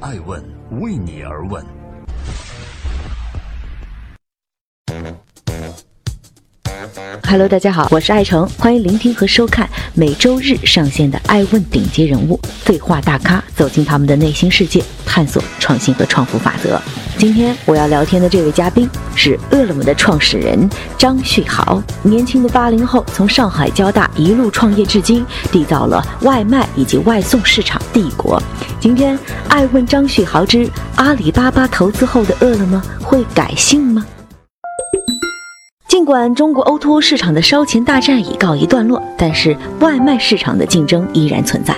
爱问为你而问。Hello，大家好，我是爱成，欢迎聆听和收看每周日上线的《爱问顶级人物对话大咖》，走进他们的内心世界，探索创新和创富法则。今天我要聊天的这位嘉宾是饿了么的创始人张旭豪，年轻的八零后，从上海交大一路创业至今，缔造了外卖以及外送市场帝国。今天，爱问张旭豪之阿里巴巴投资后的饿了么会改姓吗？尽管中国 O2O O 市场的烧钱大战已告一段落，但是外卖市场的竞争依然存在。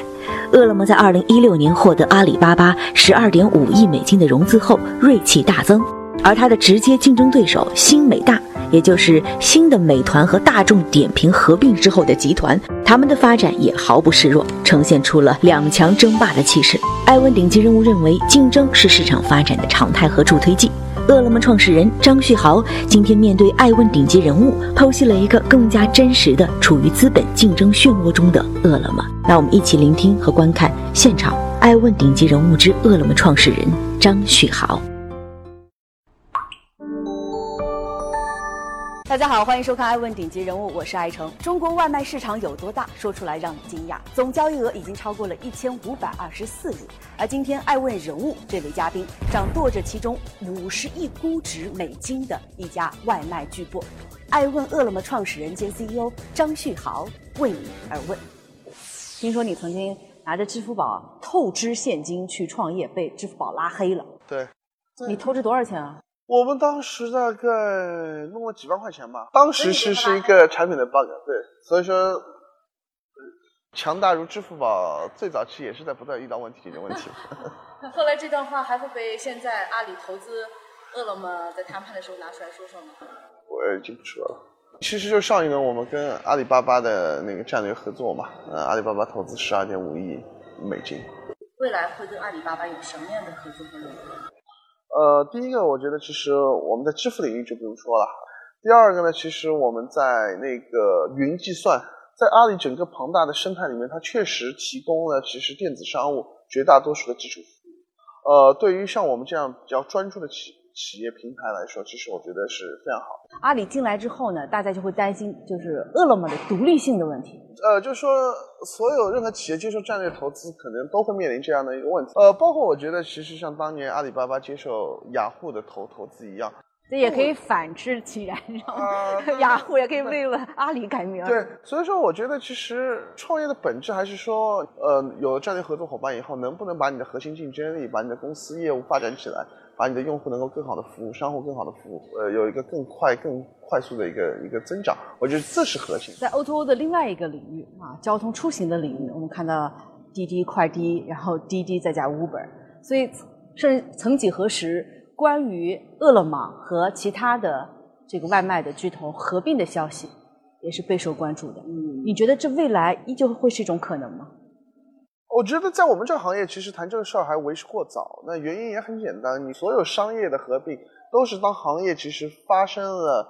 饿了么在2016年获得阿里巴巴12.5亿美金的融资后，锐气大增，而它的直接竞争对手新美大，也就是新的美团和大众点评合并之后的集团，他们的发展也毫不示弱，呈现出了两强争霸的气势。艾问顶级人物认为，竞争是市场发展的常态和助推剂。饿了么创始人张旭豪今天面对爱问顶级人物，剖析了一个更加真实的处于资本竞争漩涡中的饿了么。让我们一起聆听和观看现场爱问顶级人物之饿了么创始人张旭豪。大家好，欢迎收看《爱问顶级人物》，我是爱成。中国外卖市场有多大？说出来让你惊讶，总交易额已经超过了一千五百二十四亿。而今天爱问人物这位嘉宾，掌舵着其中五十亿估值美金的一家外卖巨擘——爱问饿了么创始人兼 CEO 张旭豪，为你而问。听说你曾经拿着支付宝透支现金去创业，被支付宝拉黑了。对，你透支多少钱啊？我们当时大概弄了几万块钱吧。当时是是一个产品的 bug，对，所以说强大如支付宝，最早期也是在不断遇到问题解决问题。后来这段话还会被现在阿里投资饿了么在谈判的时候拿出来说说吗？我已经不说了。其实就上一轮我们跟阿里巴巴的那个战略合作嘛，呃，阿里巴巴投资十二点五亿美金。未来会跟阿里巴巴有什么样的合作和融合？呃，第一个我觉得其实我们在支付领域就不用说了。第二个呢，其实我们在那个云计算，在阿里整个庞大的生态里面，它确实提供了其实电子商务绝大多数的基础服务。呃，对于像我们这样比较专注的企企业平台来说，其实我觉得是非常好。阿里进来之后呢，大家就会担心就是饿了么的独立性的问题。呃，就是说，所有任何企业接受战略投资，可能都会面临这样的一个问题。呃，包括我觉得，其实像当年阿里巴巴接受雅虎的投投资一样，这也可以反之其然，雅虎也可以为了阿里改名。对，所以说我觉得，其实创业的本质还是说，呃，有了战略合作伙伴以后，能不能把你的核心竞争力，把你的公司业务发展起来。把你的用户能够更好的服务，商户更好的服务，呃，有一个更快、更快速的一个一个增长，我觉得这是核心。在 O2O 的另外一个领域啊，交通出行的领域，我们看到滴滴快滴，然后滴滴再加 Uber，所以甚曾几何时，关于饿了么和其他的这个外卖的巨头合并的消息，也是备受关注的。嗯，你觉得这未来依旧会是一种可能吗？我觉得在我们这个行业，其实谈这个事儿还为时过早。那原因也很简单，你所有商业的合并，都是当行业其实发生了，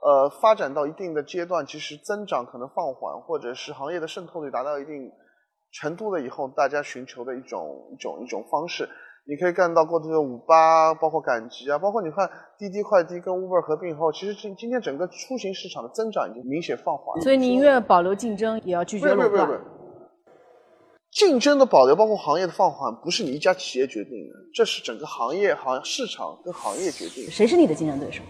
呃，发展到一定的阶段，其实增长可能放缓，或者是行业的渗透率达到一定程度了以后，大家寻求的一种一种一种方式。你可以看到过去的五八，包括赶集啊，包括你看滴滴快滴跟 Uber 合并以后，其实今今天整个出行市场的增长已经明显放缓。所以宁愿保留竞争，也要拒绝垄断。竞争的保留，包括行业的放缓，不是你一家企业决定的，这是整个行业、行市场跟行业决定。谁是你的竞争对手？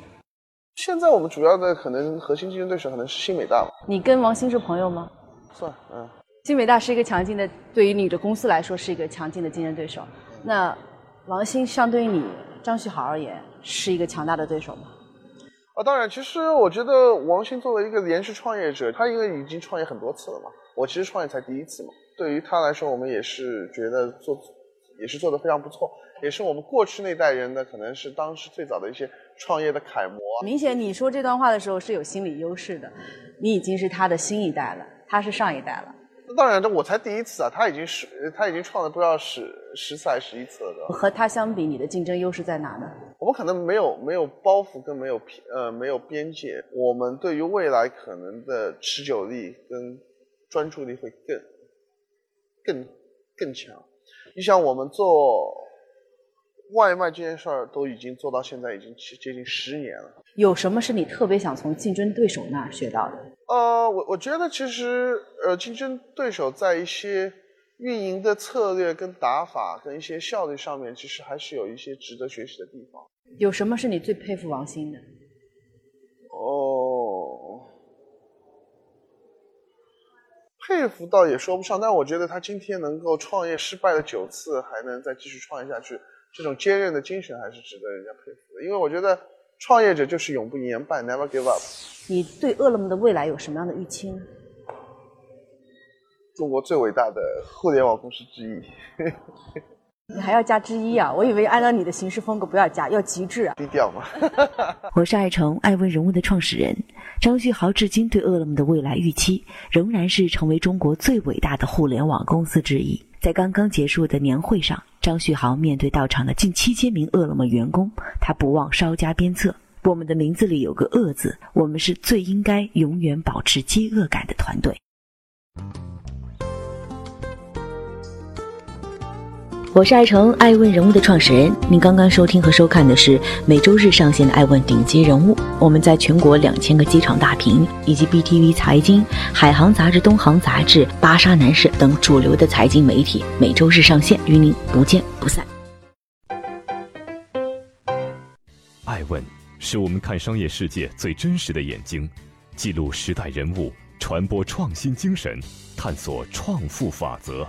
现在我们主要的可能核心竞争对手可能是新美大吧。你跟王兴是朋友吗？算，嗯。新美大是一个强劲的，对于你的公司来说是一个强劲的竞争对手。那王兴相对于你张旭豪而言，是一个强大的对手吗？啊，当然，其实我觉得王兴作为一个连续创业者，他因为已经创业很多次了嘛，我其实创业才第一次嘛。对于他来说，我们也是觉得做，也是做的非常不错，也是我们过去那代人呢，可能是当时最早的一些创业的楷模。明显你说这段话的时候是有心理优势的，你已经是他的新一代了，他是上一代了。那当然，这我才第一次啊，他已经是他已经创了不知道十十次还是十一次了。和他相比，你的竞争优势在哪呢？我们可能没有没有包袱，跟没有偏呃没有边界，我们对于未来可能的持久力跟专注力会更。更更强，你想我们做外卖这件事儿都已经做到现在，已经接近十年了。有什么是你特别想从竞争对手那儿学到的？呃，我我觉得其实呃，竞争对手在一些运营的策略、跟打法、跟一些效率上面，其实还是有一些值得学习的地方。有什么是你最佩服王兴的？佩服倒也说不上，但我觉得他今天能够创业失败了九次，还能再继续创业下去，这种坚韧的精神还是值得人家佩服的。因为我觉得创业者就是永不言败，never give up。你对饿了么的未来有什么样的预期呢？中国最伟大的互联网公司之一。你还要加之一啊？我以为按照你的行事风格不要加，要极致啊！低调嘛。我是爱成爱问人物的创始人张旭豪，至今对饿了么的未来预期仍然是成为中国最伟大的互联网公司之一。在刚刚结束的年会上，张旭豪面对到场的近七千名饿了么员工，他不忘稍加鞭策：我们的名字里有个“饿”字，我们是最应该永远保持饥饿感的团队。我是爱成爱问人物的创始人。您刚刚收听和收看的是每周日上线的《爱问顶级人物》。我们在全国两千个机场大屏以及 BTV 财经、海航杂志、东航杂志、巴沙男士等主流的财经媒体每周日上线，与您不见不散。爱问是我们看商业世界最真实的眼睛，记录时代人物，传播创新精神，探索创富法则。